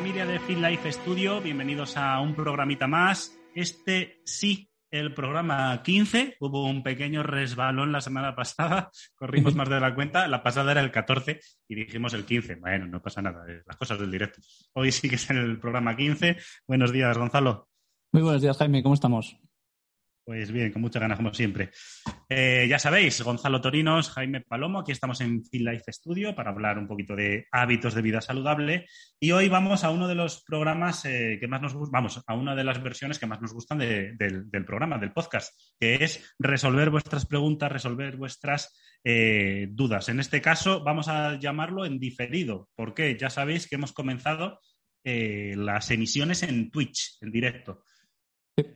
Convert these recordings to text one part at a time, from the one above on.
familia de Fit Life Studio. Bienvenidos a un programita más. Este sí, el programa 15. Hubo un pequeño resbalón la semana pasada. Corrimos más de la cuenta. La pasada era el 14 y dijimos el 15. Bueno, no pasa nada. eh, Las cosas del directo. Hoy sí que es el programa 15. Buenos días, Gonzalo. Muy buenos días, Jaime. ¿Cómo estamos? Pues bien, con muchas ganas, como siempre. Eh, ya sabéis, Gonzalo Torinos, Jaime Palomo, aquí estamos en Fit Life Studio para hablar un poquito de hábitos de vida saludable. Y hoy vamos a uno de los programas eh, que más nos gustan, vamos, a una de las versiones que más nos gustan de- del, del programa, del podcast, que es resolver vuestras preguntas, resolver vuestras eh, dudas. En este caso, vamos a llamarlo en diferido, porque ya sabéis que hemos comenzado las emisiones en Twitch, en directo.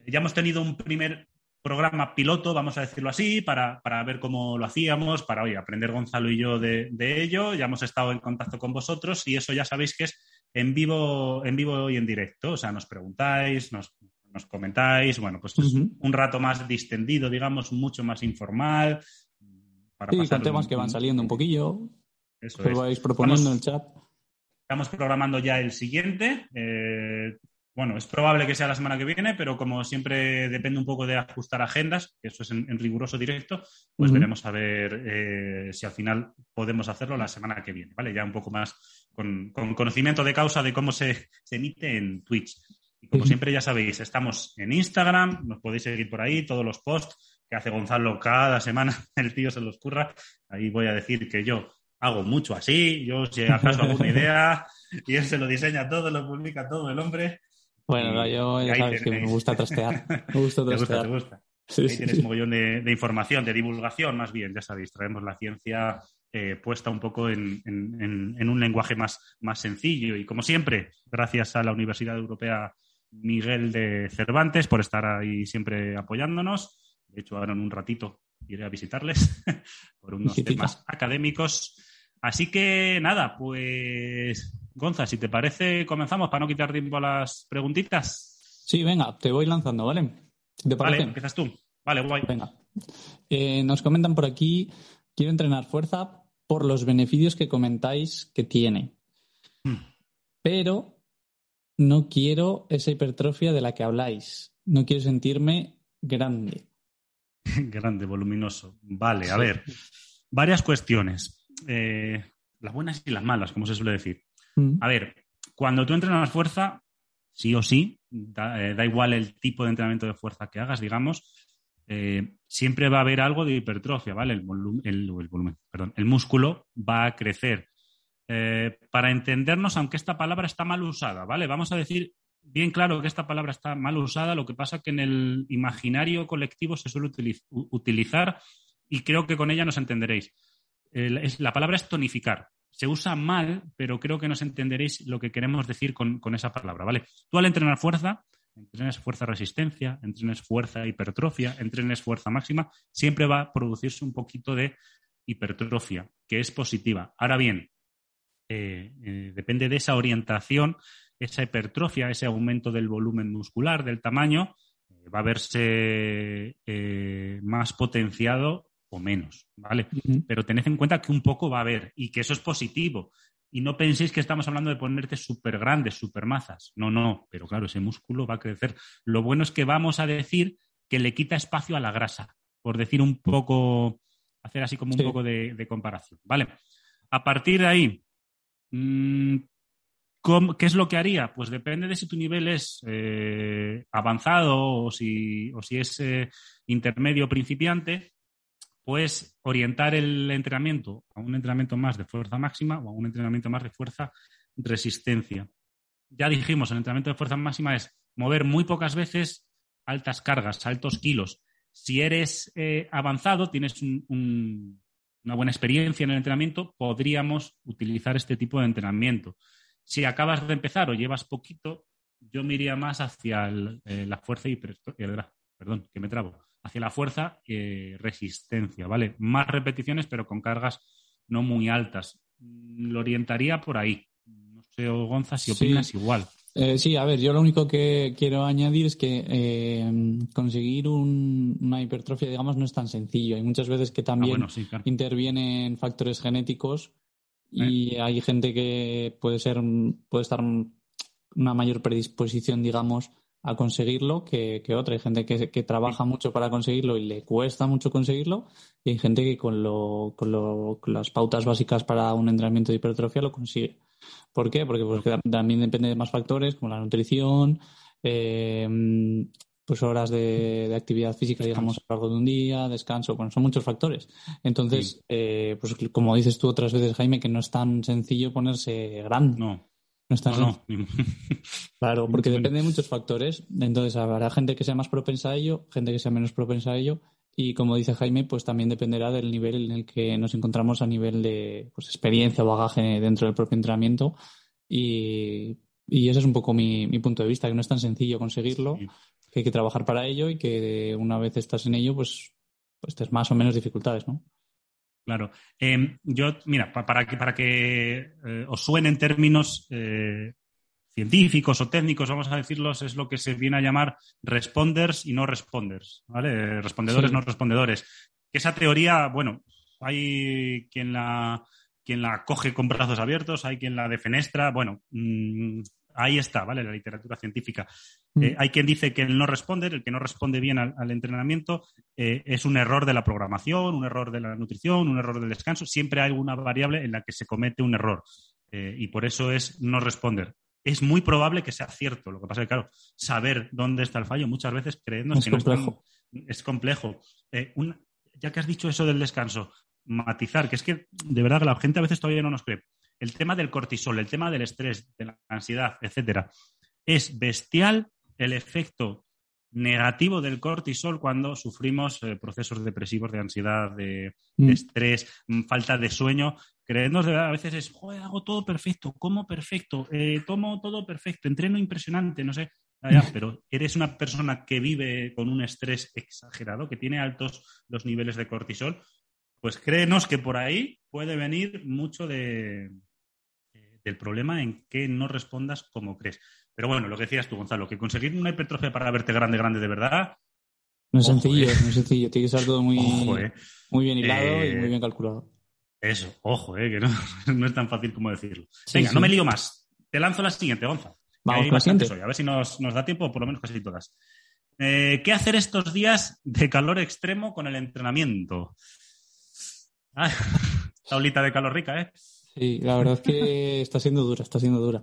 Ya hemos tenido un primer programa piloto, vamos a decirlo así, para, para ver cómo lo hacíamos, para hoy aprender Gonzalo y yo de, de ello. Ya hemos estado en contacto con vosotros y eso ya sabéis que es en vivo, en vivo y en directo. O sea, nos preguntáis, nos, nos comentáis. Bueno, pues es un rato más distendido, digamos, mucho más informal. Para Sí, con temas un- que van saliendo un poquillo. Eso es. vais proponiendo Vamos- en el chat. Estamos programando ya el siguiente. Eh, bueno, es probable que sea la semana que viene, pero como siempre depende un poco de ajustar agendas, que eso es en, en riguroso directo, pues veremos a ver eh, si al final podemos hacerlo la semana que viene, ¿vale? Ya un poco más con, con conocimiento de causa de cómo se, se emite en Twitch. Y como siempre ya sabéis, estamos en Instagram, nos podéis seguir por ahí, todos los posts que hace Gonzalo cada semana, el tío se los curra. Ahí voy a decir que yo hago mucho así, yo si acaso alguna idea, y él se lo diseña todo, lo publica todo el hombre. Bueno, no, yo ya sabes que me gusta trastear. Me gusta Te gusta, trastear. te gusta. Sí, Ahí sí, tienes sí. un mogollón de, de información, de divulgación, más bien, ya sabéis, traemos la ciencia eh, puesta un poco en, en- en- en un lenguaje más, más sencillo. Y como siempre, gracias a la Universidad Europea Miguel de Cervantes por estar ahí siempre apoyándonos. De hecho, ahora en un ratito iré a visitarles por unos Visitita. temas académicos. Así que nada, pues Gonza, si te parece, comenzamos para no quitar tiempo a las preguntitas. Sí, venga, te voy lanzando, ¿vale? ¿Te Vale, empiezas tú. Vale, guay. Venga. Eh, nos comentan por aquí, quiero entrenar fuerza por los beneficios que comentáis que tiene. Hmm. Pero no quiero esa hipertrofia de la que habláis. No quiero sentirme grande. Grande, voluminoso. Vale, a ver. Varias cuestiones. Eh, las buenas y las malas, como se suele decir. Mm. A ver, cuando tú entrenas fuerza, sí o sí, da, eh, da igual el tipo de entrenamiento de fuerza que hagas, digamos, eh, siempre va a haber algo de hipertrofia, ¿vale? El, volum- el- el volumen, perdón, el músculo va a crecer. Eh, para entendernos, aunque esta palabra está mal usada, ¿vale? Vamos a decir bien claro que esta palabra está mal usada, lo que pasa que en el imaginario colectivo se suele utilizar y creo que con ella nos entenderéis. La palabra es tonificar. Se usa mal, pero creo que nos entenderéis lo que queremos decir con, con esa palabra, ¿vale? Tú al entrenar fuerza, entrenes fuerza resistencia, entrenes fuerza hipertrofia, entrenes fuerza máxima, siempre va a producirse un poquito de hipertrofia, que es positiva. Ahora bien, eh, eh, depende de esa orientación, esa hipertrofia, ese aumento del volumen muscular, del tamaño, eh, va a verse más potenciado o menos, ¿vale? Pero tened en cuenta que un poco va a haber y que eso es positivo. Y no penséis que estamos hablando de ponerte súper grandes, súper mazas. No, no, pero claro, ese músculo va a crecer. Lo bueno es que vamos a decir que le quita espacio a la grasa, por decir un poco, hacer así como un Sí. poco de, de comparación, ¿vale? A partir de ahí, mm, ¿cómo- ¿qué es lo que haría? Pues depende de si tu nivel es eh, avanzado o si, o si es eh, intermedio o principiante, pues orientar el entrenamiento a un entrenamiento más de fuerza máxima o a un entrenamiento más de fuerza resistencia. Ya dijimos, el entrenamiento de fuerza máxima es mover muy pocas veces altas cargas, altos kilos. Si eres eh, avanzado, tienes una buena experiencia en el entrenamiento, podríamos utilizar este tipo de entrenamiento. Si acabas de empezar o llevas poquito, yo me iría más hacia eh, la fuerza y perdón, que me trabo, hacia la fuerza resistencia, ¿vale? Más repeticiones, pero con cargas no muy altas. Lo orientaría por ahí. No sé, Gonza, si opinas igual. Eh, sí, a ver, yo lo único que quiero añadir es que eh, conseguir una hipertrofia, digamos, no es tan sencillo. Hay muchas veces que también ah, intervienen factores genéticos y hay gente que puede ser, puede estar una mayor predisposición, digamos, a conseguirlo que, otra. Hay gente que, trabaja mucho para conseguirlo y le cuesta mucho conseguirlo, y hay gente que con, lo, con, lo, con las pautas básicas para un entrenamiento de hipertrofia lo consigue. ¿Por qué? Porque, pues, también depende de más factores como la nutrición, eh, pues horas de, actividad física, digamos, a lo largo de un día, descanso, bueno, son muchos factores. Entonces, eh, pues como dices tú otras veces, Jaime, que no es tan sencillo ponerse grande. No. No es tan no, Claro, porque depende de muchos factores. Entonces, habrá gente que sea más propensa a ello, gente que sea menos propensa a ello. Y como dice Jaime, pues también dependerá del nivel en el que nos encontramos a nivel de pues, experiencia o bagaje dentro del propio entrenamiento. Y, ese es un poco mi, punto de vista, que no es tan sencillo conseguirlo, que hay que trabajar para ello y que una vez estás en ello, pues, pues tienes más o menos dificultades, ¿no? Claro. Em, yo, mira, para que, para que eh, os suenen términos eh, científicos o técnicos, vamos a decirlos, es lo que se viene a llamar responders y no responders, ¿vale? Respondedores, no respondedores. Esa teoría, bueno, hay quien la, quien la coge con brazos abiertos, hay quien la defenestra, bueno, mm, ahí está, ¿vale? La literatura científica. Mm. Eh, hay quien dice que el no responder, el que no responde bien al, entrenamiento, eh, es un error de la programación, un error de la nutrición, un error del descanso. Siempre hay alguna variable en la que se comete un error. Eh, y por eso es no responder es muy probable que sea cierto. Lo que pasa es que, claro, saber dónde está el fallo muchas veces creemos que complejo. no es, es complejo. Ya que has dicho eso del descanso, matizar, que es que de verdad que la gente a veces todavía no nos cree. El tema del cortisol, el tema del estrés, de la ansiedad, etcétera, es bestial el efecto negativo del cortisol cuando sufrimos eh, procesos depresivos de ansiedad, de, mm. estrés, mm, falta de sueño. Creernos a veces es, joder, hago todo perfecto, como perfecto, eh, tomo todo perfecto, entreno impresionante, no sé. pero eres una persona que vive con un estrés exagerado, que tiene altos los niveles de cortisol, pues créenos que por ahí puede venir mucho de, del problema en que no respondas como crees. Pero bueno, lo que decías tú, Gonzalo, que conseguir una hipertrofia para verte grande, grande de verdad. No es sencillo, eh. no es sencillo. Tiene que ser todo muy, eh. muy bien hilado y muy bien calculado. Eso, ojo, eh, que no, no, es tan fácil como decirlo. Venga, no me lío más. Te lanzo la siguiente, Gonzalo. Vamos siguiente. A ver si nos, nos, da tiempo, por lo menos casi todas. ¿Qué hacer estos días de calor extremo con el entrenamiento? Ah, tablita de calor rica, ¿eh? Sí, la verdad es que está siendo dura, está siendo dura.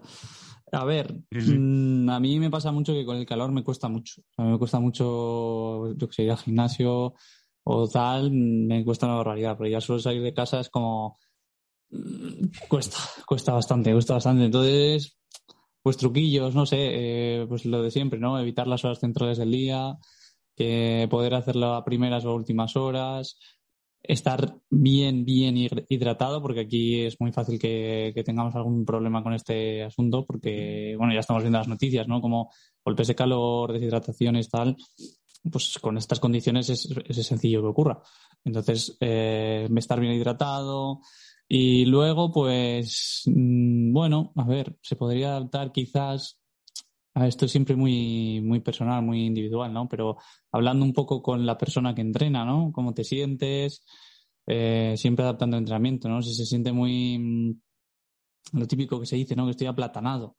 A ver, mm, a mí me pasa mucho que con el calor me cuesta mucho. O sea, me cuesta mucho, yo que sé, ir al gimnasio o tal, me cuesta una barbaridad, pero ya solo salir de casa es como... Mm, cuesta, cuesta bastante, cuesta bastante. Entonces, pues truquillos, no sé, eh, pues lo de siempre, ¿no? Evitar las horas centrales del día, que poder hacerlo a primeras o últimas horas, estar bien, bien hidratado, porque aquí es muy fácil que, tengamos algún problema con este asunto, porque, bueno, ya estamos viendo las noticias, ¿no? Como golpes de calor, deshidrataciones, tal, pues con estas condiciones es, es sencillo que ocurra. Entonces, eh, estar bien hidratado. Y luego, pues, mm, bueno, a ver, se podría adaptar quizás esto es siempre muy, muy personal, muy individual, ¿no? Pero hablando un poco con la persona que entrena, ¿no? Cómo te sientes, eh, siempre adaptando el entrenamiento, ¿no? Si se siente muy mm, lo típico que se dice, ¿no? Que estoy aplatanado.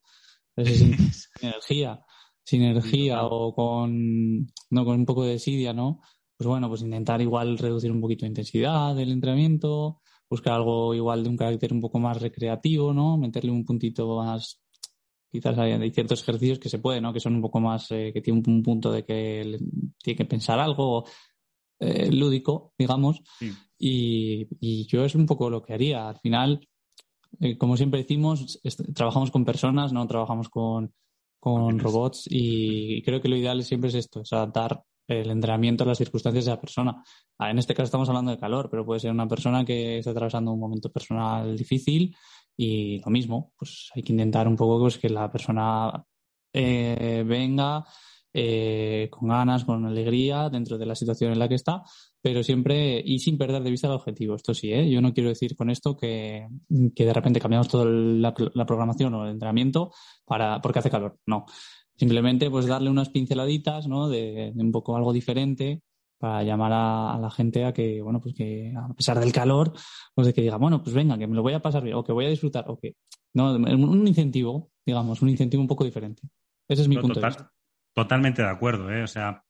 sin energía, sin energía o con, no, con un poco de desidia, ¿no? Pues bueno, pues intentar igual reducir un poquito de intensidad del entrenamiento, buscar algo igual de un carácter un poco más recreativo, ¿no? Meterle un puntito más quizás hay, ciertos ejercicios que se pueden, ¿no? Que son un poco más, eh, que tienen un punto de que tiene que pensar algo eh, lúdico, digamos. Y, yo es un poco lo que haría. Al final, eh, como siempre decimos, trabajamos con personas, no trabajamos con, con robots y creo que lo ideal siempre es esto, es adaptar el entrenamiento las circunstancias de la persona. Ah, En este caso estamos hablando de calor, pero puede ser una persona que está atravesando un momento personal difícil y lo mismo, pues hay que intentar un poco pues, que la persona eh, venga eh, con ganas, con alegría dentro de la situación en la que está, pero siempre y sin perder de vista el objetivo. Esto sí, ¿eh? yo no quiero decir con esto que, que de repente cambiamos toda la, la programación o el entrenamiento para, porque hace calor. No. Simplemente pues darle unas pinceladitas, ¿no? De, de un poco algo diferente para llamar a, a, la gente a que, bueno, pues que a pesar del calor, pues de que diga, bueno, pues venga, que me lo voy a pasar bien, o que voy a disfrutar, o que, no, un incentivo, digamos, un incentivo un poco diferente. Ese es mi punto total- de vista. Totalmente de acuerdo, ¿eh? O sea,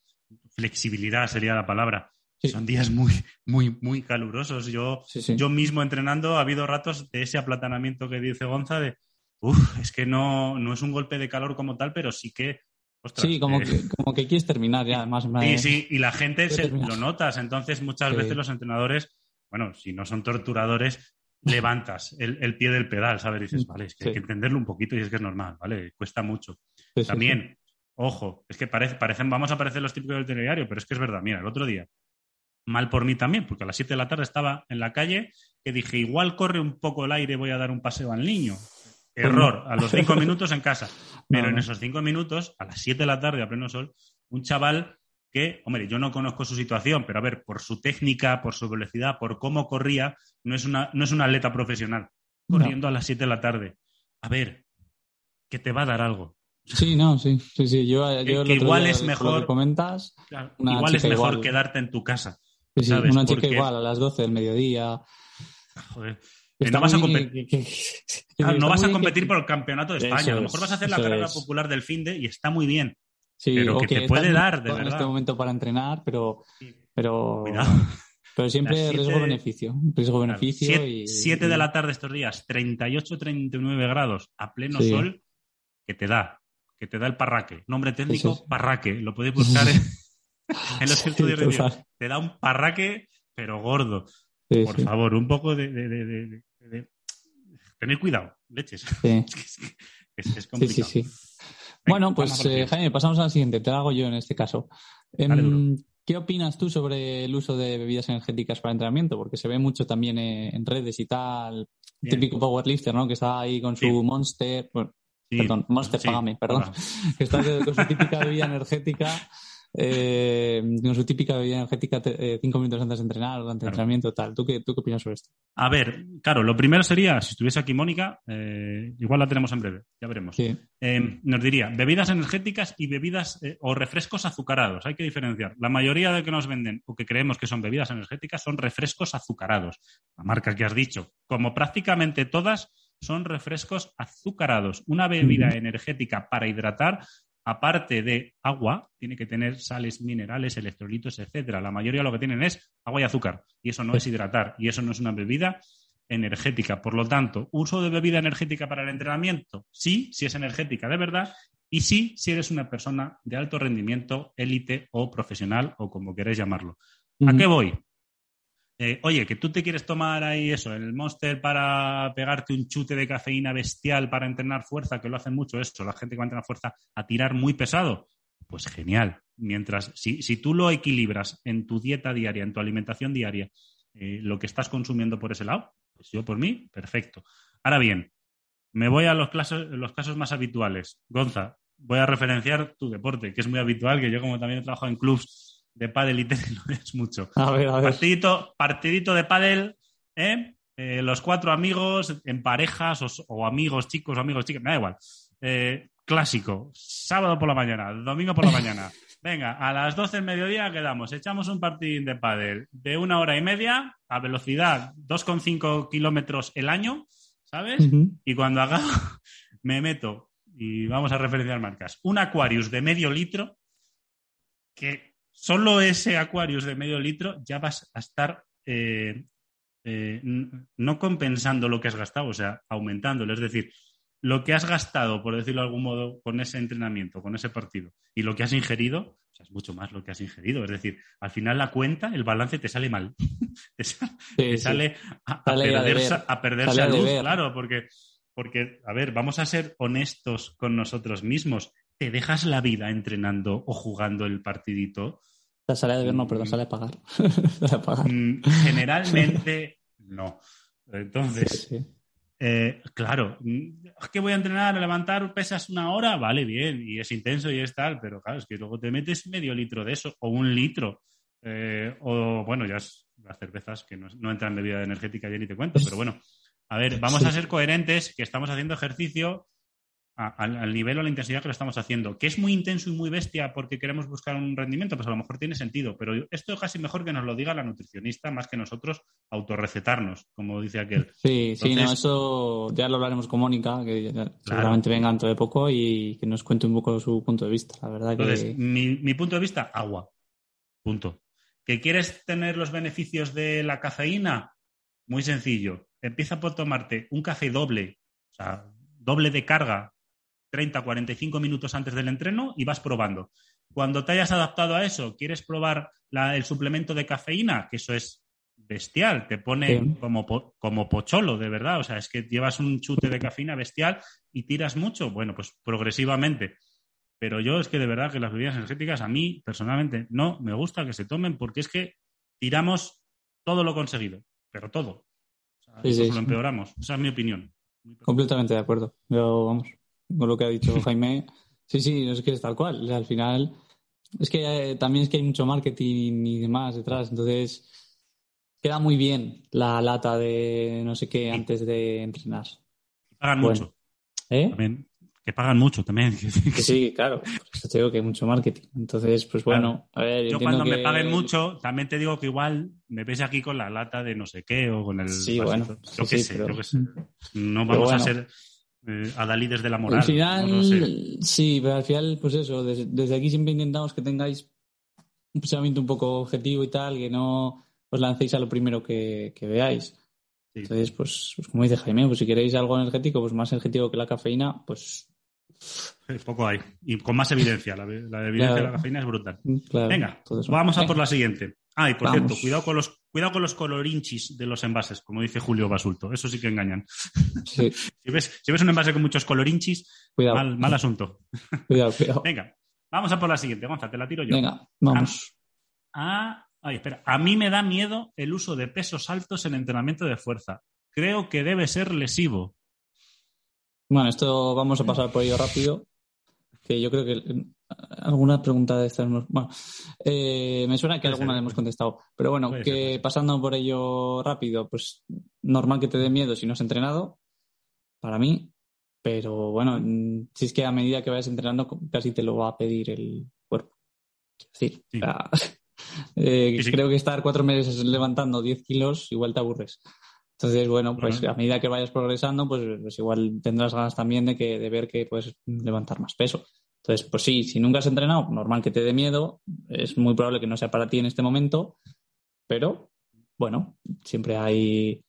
flexibilidad sería la palabra. Sí. Son días muy, muy, muy calurosos. Yo, Sí, sí. yo mismo entrenando ha habido ratos de ese aplatanamiento que dice Gonza de, es que no, no es un golpe de calor como tal, pero sí que, ostras, Sí, como eh, que, como que quieres terminar ya, además. Me- sí, y la gente se, lo notas. Entonces, muchas Sí. veces los entrenadores, bueno, si no son torturadores, levantas el, el pie del pedal, ¿sabes? Dices, vale, es que hay que entenderlo un poquito y es que es normal, ¿vale? Cuesta mucho. Sí, También, ojo, es que parece, parecen, vamos a parecer los típicos del telediario, pero es que es verdad. Mira, el otro día, mal por mí también, porque a las 7 de la tarde estaba en la calle que dije, igual corre un poco el aire, voy a dar un paseo al niño. Error, a los cinco minutos en casa. Pero en esos cinco minutos, a las 7 de la tarde, a pleno sol, un chaval que, hombre, yo no conozco su situación, pero a ver, por su técnica, por su velocidad, por cómo corría, no es, una, no es un atleta profesional. No. Corriendo a las 7 de la tarde. A ver, que te va a dar algo. Sí, no, sí, sí, sí. Yo, yo Que- el que igual es mejor- que comentas, Claro, igual es mejor igual. quedarte en tu casa. sí, sí, ¿sabes? una chica Porque- igual a las 12 del mediodía. Joder. Está no vas a competir. que- que- que- Ah, no vas a competir que- por el campeonato de España. a lo mejor vas a hacer la carrera es. popular del fin de y está muy bien. Sí, pero o que te puede dar, de en verdad. este momento para entrenar, pero, pero, Cuidado. pero siempre siete- riesgo-beneficio. Riesgo-beneficio 7 y... de la tarde estos días, 38, 39 grados a pleno Sí. sol, que te da, que te da el parraque. Nombre técnico, parraque. Lo podéis buscar en, en los Sí, estudios de. Dios. Te da un parraque, pero gordo. Sí, Por favor, un poco de, de- de- Tened cuidado, leches. sí. Es, que- es- es Sí, sí, complicado. Venga, Bueno, pues eh. Jaime, pasamos al siguiente. Te lo hago yo en este caso. Em, Dale. ¿Qué opinas tú sobre el uso de bebidas energéticas para entrenamiento? Porque se ve mucho también eh, en redes y tal. Bien. Típico powerlifter, ¿no? Que está ahí con su. Monster. bueno, Sí, perdón, Monster, sí. págame, perdón. Hola. que está con su típica bebida energética. Eh, con su típica bebida energética te- eh, cinco minutos antes de entrenar durante el entrenamiento tal. ¿Tú qué, ¿Tú qué opinas sobre esto? A ver, claro, lo primero sería, si estuviese aquí Mónica, eh, igual la tenemos en breve, ya veremos. Sí. Eh, nos diría bebidas energéticas y bebidas o refrescos azucarados. Hay que diferenciar. La mayoría de que nos venden o que creemos que son bebidas energéticas son refrescos azucarados. La marca que has dicho, como prácticamente todas, son refrescos azucarados. Una bebida energética para hidratar, aparte de agua, tiene que tener sales minerales, electrolitos, etcétera. La mayoría lo que tienen es agua y azúcar. Y eso no es hidratar. Y eso no es una bebida energética. Por lo tanto, uso de bebida energética para el entrenamiento, sí, si es energética de verdad, y sí, si eres una persona de alto rendimiento, élite o profesional, o como queréis llamarlo. ¿A qué voy? Eh, oye, que tú te quieres tomar ahí eso, el Monster para pegarte un chute de cafeína bestial para entrenar fuerza, que lo hacen mucho eso, la gente que va a entrenar fuerza a tirar muy pesado. Pues genial. Mientras, si, si tú lo equilibras en tu dieta diaria, en tu alimentación diaria, eh, lo que estás consumiendo por ese lado, pues yo por mí, perfecto. Ahora bien, me voy a los, los casos más habituales. Gonza, voy a referenciar tu deporte, que es muy habitual, que yo como también he trabajado en clubs de pádel y tenis, lo es mucho. A ver, a ver. Partidito, partidito de pádel, ¿eh? Eh, los cuatro amigos en parejas o, o amigos chicos o amigos chicas, me da igual. Eh, clásico, sábado por la mañana, domingo por la mañana. Venga, a las 12 del mediodía quedamos, echamos un partidín de pádel de una hora y media a velocidad 2,5 kilómetros el año, ¿sabes? Y cuando haga, me meto, y vamos a referenciar marcas, un Aquarius de medio litro, que solo ese Aquarius de medio litro ya vas a estar eh, eh, no compensando lo que has gastado, o sea, aumentándolo. Es decir, lo que has gastado, por decirlo de algún modo, con ese entrenamiento, con ese partido, y lo que has ingerido, o sea, es mucho más lo que has ingerido. Es decir, al final la cuenta, el balance te sale mal. te sa- Sí, te sí. sale a, a perder, a perder a salud, claro, porque, porque, a ver, vamos a ser honestos con nosotros mismos. Te dejas la vida entrenando o jugando el partidito. La sale de ver, no, perdón, sale a pagar. sale a pagar. Mm, Generalmente no. Entonces, Sí, sí. eh, claro, mm, es que voy a entrenar, a levantar pesas una hora, vale, bien, y es intenso y es tal, pero claro, es que luego te metes medio litro de eso, o un litro, eh, o bueno, ya es las cervezas que no, no entran en bebida energética, ya ni te cuento, pero bueno, a ver, vamos Sí. a ser coherentes, que estamos haciendo ejercicio a- al, al nivel o a la intensidad que lo estamos haciendo. Que es muy intenso y muy bestia porque queremos buscar un rendimiento, pues a lo mejor tiene sentido, pero esto es casi mejor que nos lo diga la nutricionista más que nosotros autorrecetarnos, como dice aquel. Sí, sí, no, eso ya lo hablaremos con Mónica, que seguramente venga dentro de poco y que nos cuente un poco su punto de vista. La verdad Entonces, que mi, mi punto de vista, agua. Punto. ¿Que quieres tener los beneficios de la cafeína? Muy sencillo. Empieza por tomarte un café doble, o sea, doble de carga, 30, 45 minutos antes del entreno y vas probando. Cuando te hayas adaptado a eso, ¿quieres probar la- el suplemento de cafeína? Que eso es bestial, te pone Sí. como, po- como pocholo, de verdad. O sea, es que llevas un chute de cafeína bestial y tiras mucho. Bueno, pues progresivamente. Pero yo es que de verdad que las bebidas energéticas a mí personalmente no me gusta que se tomen porque es que tiramos todo lo conseguido, pero todo. O sea, Sí, sí, lo empeoramos. Esa es mi opinión. completamente de acuerdo. Yo, vamos, con lo que ha dicho Jaime, sí, sí, es que es tal cual. O sea, al final, es que eh, también es que hay mucho marketing y demás detrás, entonces queda muy bien la lata de no sé qué antes de entrenar. Pagan Bueno. mucho. ¿Eh? También, que pagan mucho también. Que sí, claro. Por eso te digo que hay mucho marketing. Entonces, pues bueno, a ver, Yo cuando me que- paguen mucho, también te digo que igual me ves aquí con la lata de no sé qué o con el Sí, vasito. bueno, yo sí, qué sí, sé, pero- yo qué sé. No vamos a ser eh, adalides de la moral. Al final, no sí, pero al final, pues eso, desde, desde aquí siempre intentamos que tengáis un pensamiento un poco objetivo y tal, que no os lancéis a lo primero que, que veáis. Sí. Entonces, pues, pues como dice Jaime, pues si queréis algo energético, pues más energético que la cafeína, pues Eh, Poco hay. Y con más evidencia. La, la evidencia Claro. de la cafeína es brutal. claro. Venga, entonces, vamos a por la siguiente. Ah, y por Vamos. cierto, cuidado con los cuidado con los colorinchis de los envases, como dice Julio Basulto. Eso sí que engañan. Sí, Si ves, si ves un envase con muchos colorinchis, cuidado, mal, mal asunto. cuidado, cuidado. Venga, vamos a por la siguiente. Gonza, te la tiro yo. Venga, vamos. Ah, ay, espera. A mí me da miedo el uso de pesos altos en entrenamiento de fuerza. Creo que debe ser lesivo. Bueno, esto vamos a pasar por ello rápido. Que yo creo que alguna pregunta de estas. Bueno, eh, me suena que alguna le hemos contestado. Pero bueno, Puede que ser, pasando por ello rápido, pues normal que te dé miedo si no has entrenado, para mí. Pero bueno, mm, si es que a medida que vayas entrenando, casi te lo va a pedir el cuerpo. Decir, Sí. o sea, eh, Sí, sí. creo que estar cuatro meses levantando 10 kilos igual te aburres. Entonces, bueno, pues a medida que vayas progresando, pues, pues igual tendrás ganas también de que de ver que puedes levantar más peso. Entonces, pues sí, si nunca has entrenado, normal que te dé miedo, es muy probable que no sea para ti en este momento, pero bueno, siempre hay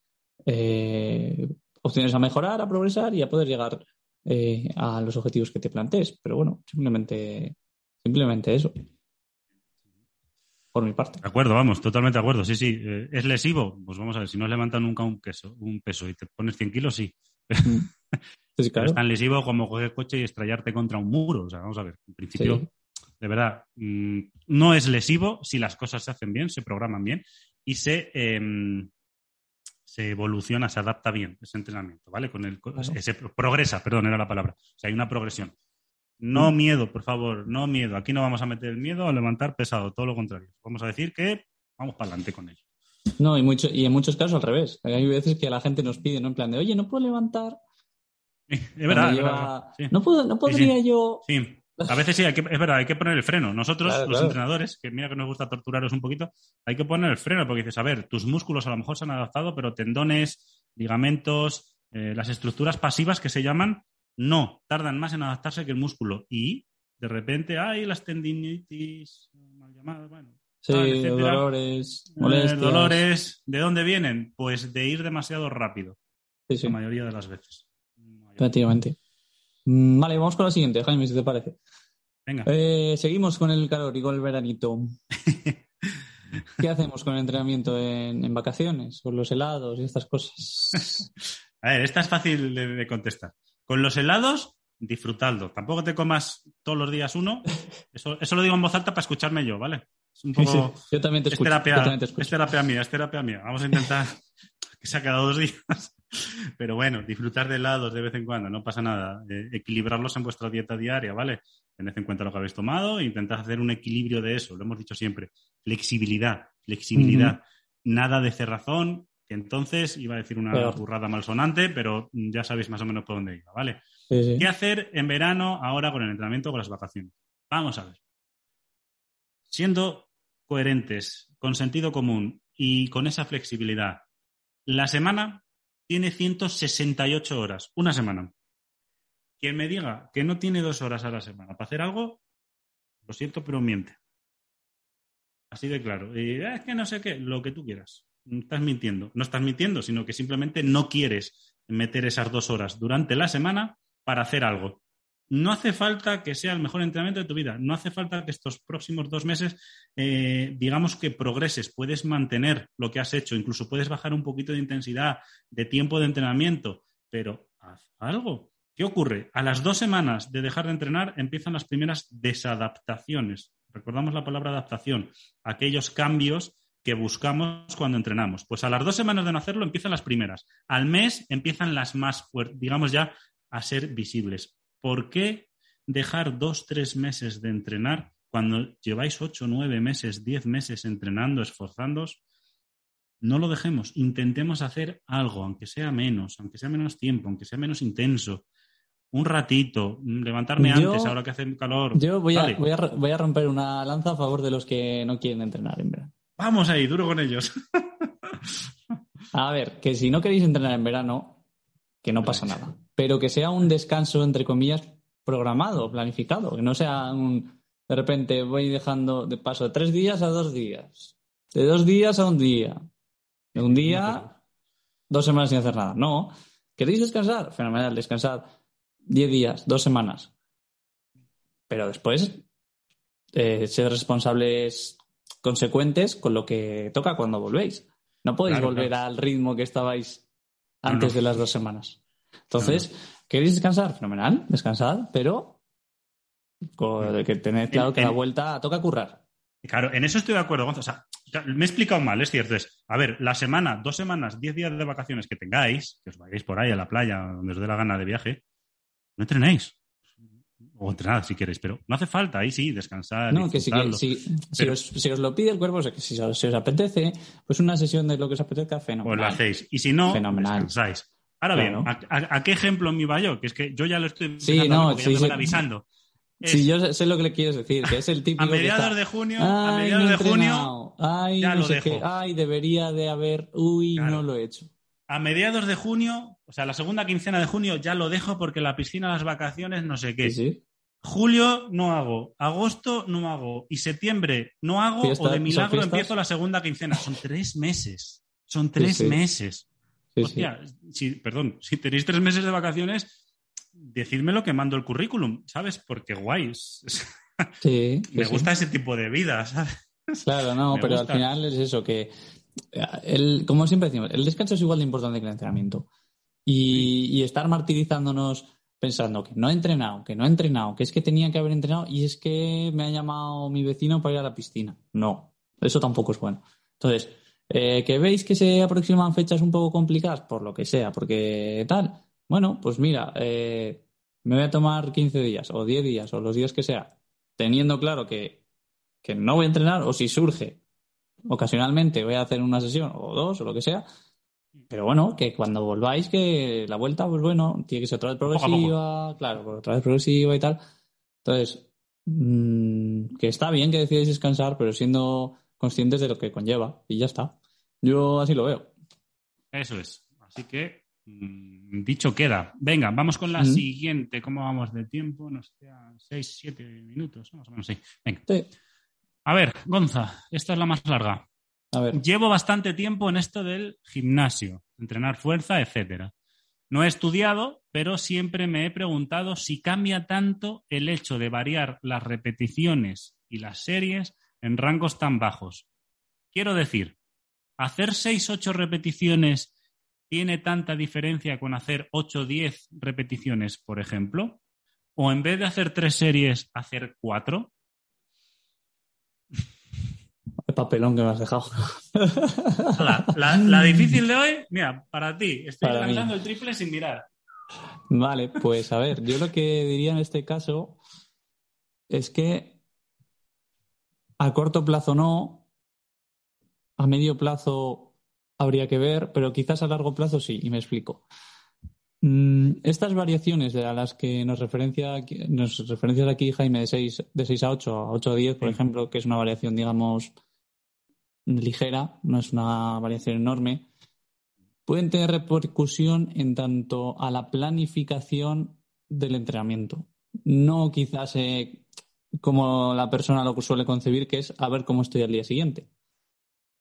eh, opciones a mejorar, a progresar y a poder llegar eh, a los objetivos que te plantees. Pero bueno, simplemente, simplemente eso. Por mi parte. De acuerdo, vamos, totalmente de acuerdo. Sí, sí. Eh, ¿Es lesivo? Pues vamos a ver, si no has levantado nunca un, queso, un peso y te pones 100 kilos, sí. Sí, claro. es tan lesivo como coger coche y estrellarte contra un muro. O sea, vamos a ver, en principio, Sí. de verdad, mm, no es lesivo si las cosas se hacen bien, se programan bien y se, em, se evoluciona, se adapta bien ese entrenamiento, ¿vale? Con el, Claro. se progresa, perdón, era la palabra. O sea, hay una progresión. No Mm. miedo, por favor, no miedo. Aquí no vamos a meter el miedo a levantar pesado, todo lo contrario. Vamos a decir que vamos para adelante con ello. No, y, mucho, y en muchos casos al revés. Hay veces que la gente nos pide, ¿no? En plan de, oye, no puedo levantar. Es verdad, es lleva- verdad, sí. No, puedo, no podría sí. yo. Sí, a veces sí, hay que, es verdad, hay que poner el freno. Nosotros, Claro, los claro. entrenadores, que mira que nos gusta torturaros un poquito, hay que poner el freno porque dices, a ver, tus músculos a lo mejor se han adaptado, pero tendones, ligamentos, eh, las estructuras pasivas que se llaman, no, tardan más en adaptarse que el músculo. Y de repente, ay, las tendinitis, mal llamadas, bueno. Sí, tal, dolores, Eh, molestias. dolores, ¿de dónde vienen? Pues de ir demasiado rápido, Sí, sí, la mayoría de las veces. Efectivamente. Mm, Vale, vamos con la siguiente, Jaime, si te parece. Venga. Eh, seguimos con el calor y con el veranito. ¿Qué hacemos con el entrenamiento en, en vacaciones? Con los helados y estas cosas. A ver, esta es fácil de, de contestar. Con los helados, disfrutadlo. Tampoco te comas todos los días uno. Eso, eso lo digo en voz alta para escucharme yo, ¿vale? Es un poco... sí, Yo también te Es escucho. terapia, yo también te escucho. es terapia mía, es terapia mía. Vamos a intentar que se ha quedado dos días. Pero bueno, disfrutar de helados de vez en cuando, no pasa nada. Eh, equilibrarlos en vuestra dieta diaria, ¿vale? Tened en cuenta lo que habéis tomado e intentad hacer un equilibrio de eso. Lo hemos dicho siempre. Flexibilidad, flexibilidad. Nada de cerrazón, que entonces iba a decir una burrada malsonante, pero ya sabéis más o menos por dónde iba, ¿vale? Sí, sí. ¿Qué hacer en verano ahora con el entrenamiento o con las vacaciones? Vamos a ver. Siendo coherentes, con sentido común y con esa flexibilidad, la semana tiene 168 horas, una semana. Quien me diga que no tiene dos horas a la semana para hacer algo, lo siento, pero miente. Así de claro. Y "Ah, es que no sé qué, lo que tú quieras. Estás mintiendo. No estás mintiendo, sino que simplemente no quieres meter esas dos horas durante la semana para hacer algo. No hace falta que sea el mejor entrenamiento de tu vida. No hace falta que estos próximos dos meses, eh, digamos que progreses. Puedes mantener lo que has hecho. Incluso puedes bajar un poquito de intensidad, de tiempo de entrenamiento. Pero haz algo. ¿Qué ocurre? A las dos semanas de dejar de entrenar empiezan las primeras desadaptaciones. Recordamos la palabra adaptación. Aquellos cambios que buscamos cuando entrenamos. Pues a las dos semanas de no hacerlo empiezan las primeras. Al mes empiezan las más fuertes, digamos ya, a ser visibles. ¿Por qué dejar dos, tres meses de entrenar cuando lleváis ocho, nueve meses, diez meses entrenando, esforzándoos? No lo dejemos. Intentemos hacer algo, aunque sea menos, aunque sea menos tiempo, aunque sea menos intenso. Un ratito, levantarme Yo- antes, ahora que hace calor. Yo voy a, voy, a, voy a romper una lanza a favor de los que no quieren entrenar en verano. Vamos ahí, duro con ellos. A ver, que si no queréis entrenar en verano, que no pasa nada. Pero que sea un descanso, entre comillas, programado, planificado. Que no sea un. De repente voy dejando de paso de tres días a dos días. De dos días a un día. De un día, dos semanas sin hacer nada. No. ¿Queréis descansar? Fenomenal, descansad. Diez días, dos semanas. Pero después, eh, sed responsables consecuentes con lo que toca cuando volvéis. No podéis Claro, volver claro. al ritmo que estabais No, antes no. de las dos semanas. Entonces, ¿queréis descansar? Fenomenal, descansad, pero con- que tened claro En- que la vuelta toca currar. Claro, en eso estoy de acuerdo, Gonzo. O sea, me he explicado mal, es cierto. Es, a ver, la semana, dos semanas, diez días de vacaciones que tengáis, que os vayáis por ahí a la playa, donde os dé la gana de viaje, no entrenéis. O entrenad si queréis, pero no hace falta, ahí sí, descansar. No, que si, que- si, si os, si os lo pide el cuerpo, o sea, que si os, si os apetece, pues una sesión de lo que os apetezca, Pues fenomenal. lo hacéis. Y si no, Fenomenal. descansáis. Ahora Claro. bien, ¿a, a- a qué ejemplo me iba yo? Que es que yo ya lo estoy Sí, no, sí, sí. avisando. Es, Sí, yo sé, lo que le quieres decir, que es el típico a mediados está, de junio, a mediados no de junio. Ay, ya no lo sé dejo. qué. Ay, debería de haber. Uy, Claro. no lo he hecho. a mediados de junio, o sea, la segunda quincena de junio ya lo dejo porque la piscina, las vacaciones, no sé qué. Sí. Julio no hago, agosto no hago y septiembre no hago Fiesta- o de ¿son milagro empiezo la segunda quincena. Son tres meses. Son tres meses. Sí, sí. Hostia, si, perdón, si tenéis tres meses de vacaciones, decidme que mando el currículum, ¿sabes? Porque guay. Sí, sí, me sí. gusta ese tipo de vida, ¿sabes? Claro, no, Me pero gusta. al final es eso, que eh, el, como siempre decimos, el descanso es igual de importante que el entrenamiento. Y, y estar martirizándonos pensando que no he entrenado, que no he entrenado, que es que tenía que haber entrenado y es que me ha llamado mi vecino para ir a la piscina. No, eso tampoco es bueno. Entonces, eh, que veis que se aproximan fechas un poco complicadas, por lo que sea, porque tal, bueno, pues mira, eh, me voy a tomar 15 días o 10 días o los días que sea, teniendo claro que que no voy a entrenar o si surge ocasionalmente voy a hacer una sesión o dos o lo que sea. Pero bueno, que cuando volváis, que la vuelta, pues bueno, tiene que ser otra vez poco. progresiva, claro, pues otra vez progresiva y tal. Entonces, mm, que está bien que decidáis descansar, pero siendo conscientes de lo que conlleva y ya está. Yo así lo veo. Eso es. Así que, mm, dicho queda. Venga, vamos con la Mm. siguiente. ¿Cómo vamos de tiempo? Nos quedan seis, siete minutos, más o menos, sí. Venga. Sí. A ver, Gonza, esta es la más larga. A ver, Llevo bastante tiempo en esto del gimnasio, entrenar fuerza, etcétera. No he estudiado, pero siempre me he preguntado si cambia tanto el hecho de variar las repeticiones y las series en rangos tan bajos. Quiero decir, ¿hacer 6-8 repeticiones tiene tanta diferencia con hacer 8-10 repeticiones, por ejemplo? o en vez de hacer tres series, hacer cuatro. El papelón que me has dejado. La, la- la difícil de hoy, mira, para ti, estoy Para mí. lanzando el triple sin mirar. Vale, pues a ver, yo lo que diría en este caso es que a corto plazo no, a medio plazo habría que ver, pero quizás a largo plazo sí, y me explico. Mm, Estas variaciones a las que nos referencia aquí, nos referencias aquí, Jaime, de 6, de 6 a 8, a 8 a 10, por Sí. ejemplo, que es una variación, digamos, ligera, no es una variación enorme, pueden tener repercusión en tanto a la planificación del entrenamiento. No quizás eh, como la persona lo suele concebir, que es a ver cómo estoy al día siguiente,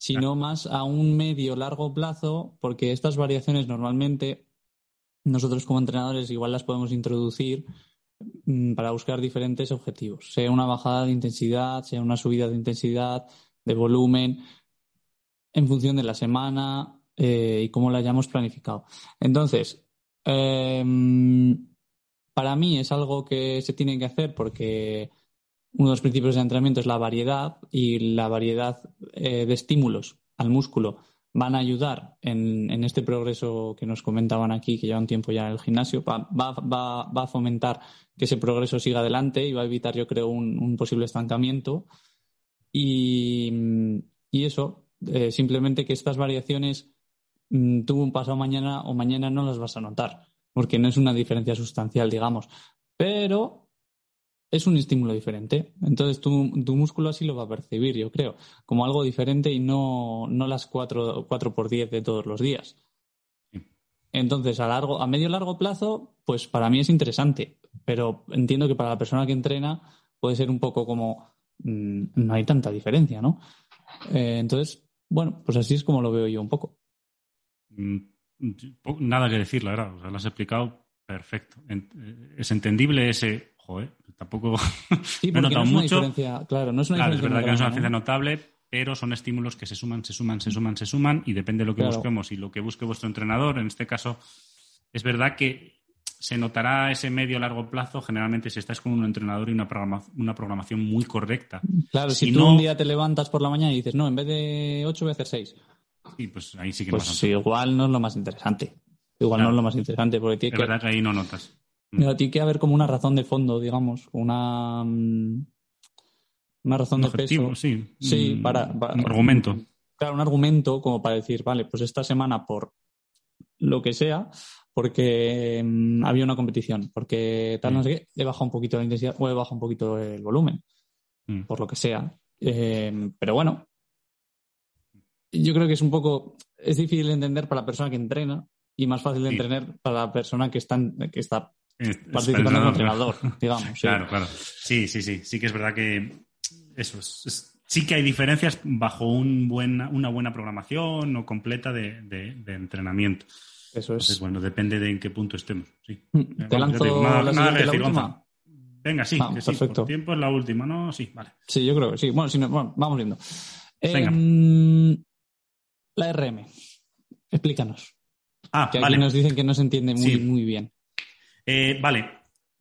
sino más a un medio largo plazo, porque estas variaciones normalmente nosotros como entrenadores igual las podemos introducir mm, para buscar diferentes objetivos, sea una bajada de intensidad, sea una subida de intensidad, de volumen, en función de la semana eh, y cómo la hayamos planificado. Entonces, em, para mí es algo que se tiene que hacer porque uno de los principios de entrenamiento es la variedad y la variedad eh, de estímulos al músculo van a ayudar en, este progreso que nos comentaban aquí, que lleva un tiempo ya en el gimnasio, va, va- va- va a fomentar que ese progreso siga adelante y va a evitar, yo creo, un, un posible estancamiento. Y, y eso, eh, simplemente que estas variaciones mm, tú un pasado mañana o mañana no las vas a notar, porque no es una diferencia sustancial, digamos. Pero es un estímulo diferente. Entonces tu, tu músculo así lo va a percibir, yo creo, como algo diferente y no, no las 4, cuatro por 10 de todos los días. Entonces, a largo, a medio largo plazo, pues para mí es interesante, pero entiendo que para la persona que entrena puede ser un poco como mm, no hay tanta diferencia, ¿no? Eh, entonces, bueno, pues así es como lo veo yo un poco. Mm, Nada que decir, la verdad. O sea, lo has explicado perfecto. Eh, es entendible ese. Joder, tampoco. Sí, Me he no notado es una mucho. diferencia, claro, no es una Claro, es diferencia verdad que no es una grande, notable, pero son estímulos que se suman, se suman, se suman, se suman, y depende de lo que Claro. busquemos y lo que busque vuestro entrenador. En este caso, es verdad que se notará ese medio largo plazo generalmente si estáis con un entrenador y una, programa- una programación muy correcta. ¿no? Claro, si, Si tú no- un día te levantas por la mañana y dices, no, en vez de 8 voy a hacer 6, Y pues ahí sí que pues más sí, igual no es lo más interesante. Igual Claro. no es lo más interesante, porque tiene Es que, verdad que ahí no notas. Mira, tiene que haber como una razón de fondo, digamos, una, mm, una razón Un de objetivo, peso. sí. Sí, Un- para, para- un argumento. Claro, un argumento como para decir, vale, pues esta semana por lo que sea, porque mm, había una competición, porque tal, no sé qué, he bajado un poquito la intensidad o he bajado un poquito el volumen, Mm. por lo que sea. Eh, pero bueno, yo creo que es un poco, es difícil de entender para la persona que entrena y más fácil de Sí. entender para la persona que está, que está Es- es participando como entrenador. entrenador, digamos. sí. Claro, claro. Sí, sí, sí. Sí que es verdad que eso es, es- sí que hay diferencias bajo un buena, una buena programación o completa de, de- de entrenamiento. Eso Entonces, es. bueno, depende de en qué punto estemos. Sí. Te Vamos, ya lanzo digo, nada- la nada siguiente, que la decir, última. Venga, sí, Ah, que sí. perfecto. Por tiempo es la última, ¿no? Sí, vale. Sí, yo creo que sí. Bueno, si no- bueno, vamos viendo. Venga. Em, la RM. Explícanos. Ah, Que vale. aquí nos dicen que no se entiende muy, Sí. muy bien. Eh, vale.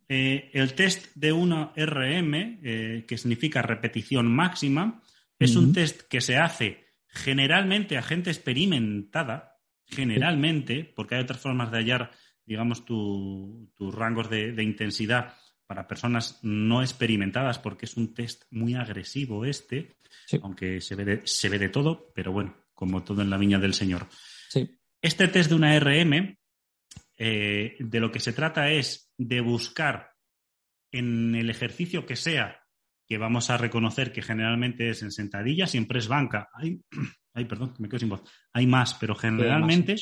Eh, el test de una RM, eh, que significa repetición máxima, es un test que se hace generalmente a gente experimentada, generalmente, porque hay otras formas de hallar, digamos, tu- tus rangos de, de intensidad para personas no experimentadas, porque es un test muy agresivo este, Sí. aunque se ve, de, se ve de todo, pero bueno, como todo en la viña del Señor. Sí. Este test de una RM, eh, de lo que se trata es de buscar en el ejercicio que sea, que vamos a reconocer que generalmente es en sentadillas y en press banca. Hay, ay, perdón, me quedo sin voz. Hay más, pero generalmente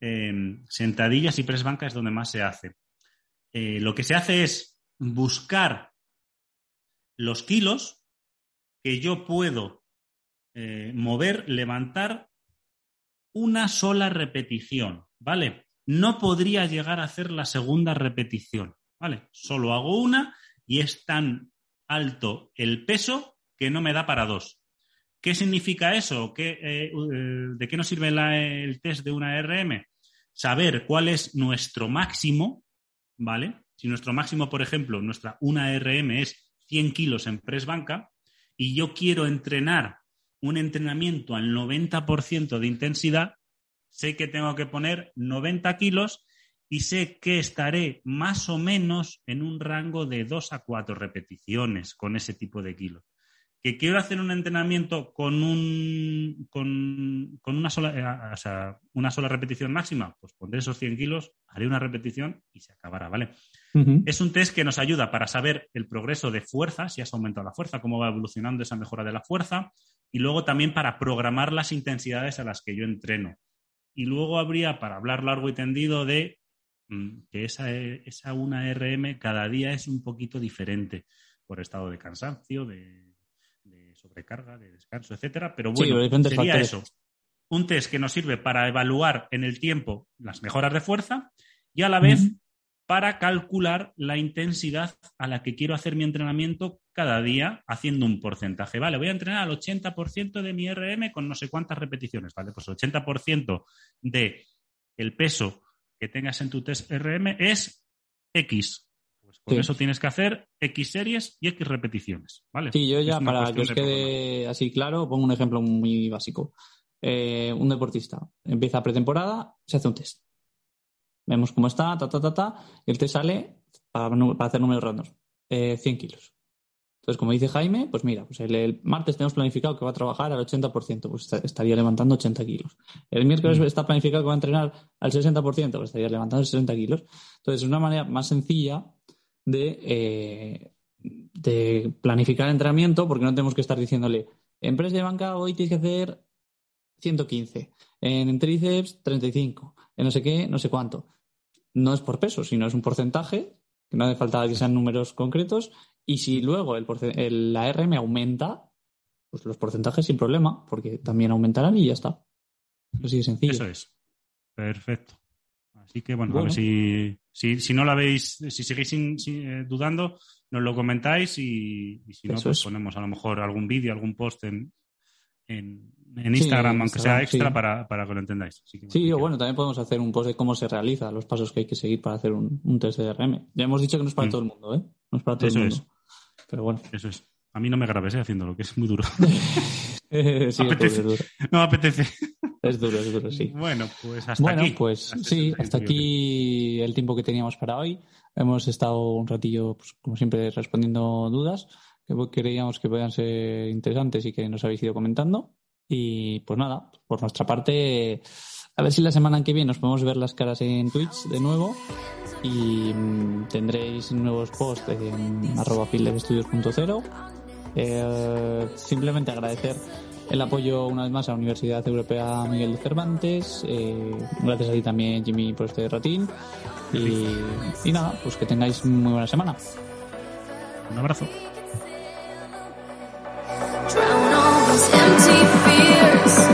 eh, sentadillas y press banca es donde más se hace. Eh, lo que se hace es buscar los kilos que yo puedo eh, mover, levantar una sola repetición, ¿vale? No podría llegar a hacer la segunda repetición, ¿vale? Solo hago una y es tan alto el peso que no me da para dos. ¿Qué significa eso? ¿Qué, eh, eh, ¿De qué nos sirve el test de una RM? Saber cuál es nuestro máximo, ¿vale? si nuestro máximo, por ejemplo, nuestra una RM es 100 kilos en press banca y yo quiero entrenar un entrenamiento al 90% de intensidad, sé que tengo que poner 90 kilos y sé que estaré más o menos en un rango de 2 a 4 repeticiones con ese tipo de kilos que quiero hacer un entrenamiento con, un, con, una, sola, eh, una sola repetición máxima, pues pondré esos 100 kilos, haré una repetición y se acabará, ¿vale? Es un test que nos ayuda para saber el progreso de fuerza, si has aumentado la fuerza, cómo va evolucionando esa mejora de la fuerza, y luego también para programar las intensidades a las que yo entreno. Y luego habría, para hablar largo y tendido, de mm, que esa, esa una RM cada día es un poquito diferente por estado de cansancio, de sobrecarga, de descanso, etcétera. Pero bueno, sería eso. Un test que nos sirve para evaluar en el tiempo las mejoras de fuerza y a la vez para calcular la intensidad a la que quiero hacer mi entrenamiento cada día haciendo un porcentaje. Vale, voy a entrenar al 80% de mi RM con no sé cuántas repeticiones. Vale, pues el 80% de el peso que tengas en tu test RM es X. Por eso tienes que hacer X series y X repeticiones, ¿vale? Sí, yo ya, para que os quede así claro, pongo un ejemplo muy básico. Eh, un deportista empieza pretemporada, se hace un test. Vemos cómo está, ta, ta, ta, ta, y el test sale para, hacer números randoms. 100 eh, kilos. Entonces, como dice Jaime, pues mira, pues el, martes tenemos planificado que va a trabajar al 80%, pues estaría levantando 80 kilos. El miércoles mm. está planificado que va a entrenar al 60%, pues estaría levantando 60 kilos. Entonces, es una manera más sencilla de, eh, de planificar el entrenamiento, porque no tenemos que estar diciéndole, en press de banca hoy tienes que hacer 115, en tríceps 35, en no sé qué, no sé cuánto. No es por peso, sino es un porcentaje, que no hace falta que sean números concretos, y si luego el, la RM aumenta, pues los porcentajes sin problema, porque también aumentarán y ya está. Así de sencillo. Eso es. Perfecto. Así que bueno, a ver si, si, no la veis, si seguís eh, dudando, nos lo comentáis y, si no, pues ponemos a lo mejor algún vídeo, algún post en, en, Instagram, aunque sea extra, para, para, que lo entendáis. sí, o bueno, también podemos hacer un post de cómo se realiza, los pasos que hay que seguir para hacer un, un test de RM. Ya hemos dicho que no es para mm. todo el mundo, ¿eh? No es para todo el mundo. Es. Pero bueno. Eso es. A mí no me grabes haciendo lo que es muy duro. sí, apetece. Es duro. No apetece. Es duro, es duro, sí. Bueno, pues hasta bueno, aquí. pues sí, hasta aquí el tiempo que teníamos para hoy. Hemos estado un ratillo, pues, como siempre, respondiendo dudas que creíamos que podían ser interesantes y que nos habéis ido comentando. Y pues nada, por nuestra parte, a ver si la semana que viene nos podemos ver las caras en Twitch de nuevo y mm, tendréis nuevos posts en arroba eh, simplemente agradecer el apoyo una vez más a la Universidad Europea Miguel de Cervantes. Eh, gracias a ti también, Jimmy, por este ratín. Y, y nada, pues que tengáis muy buena semana. Un abrazo. those empty fears.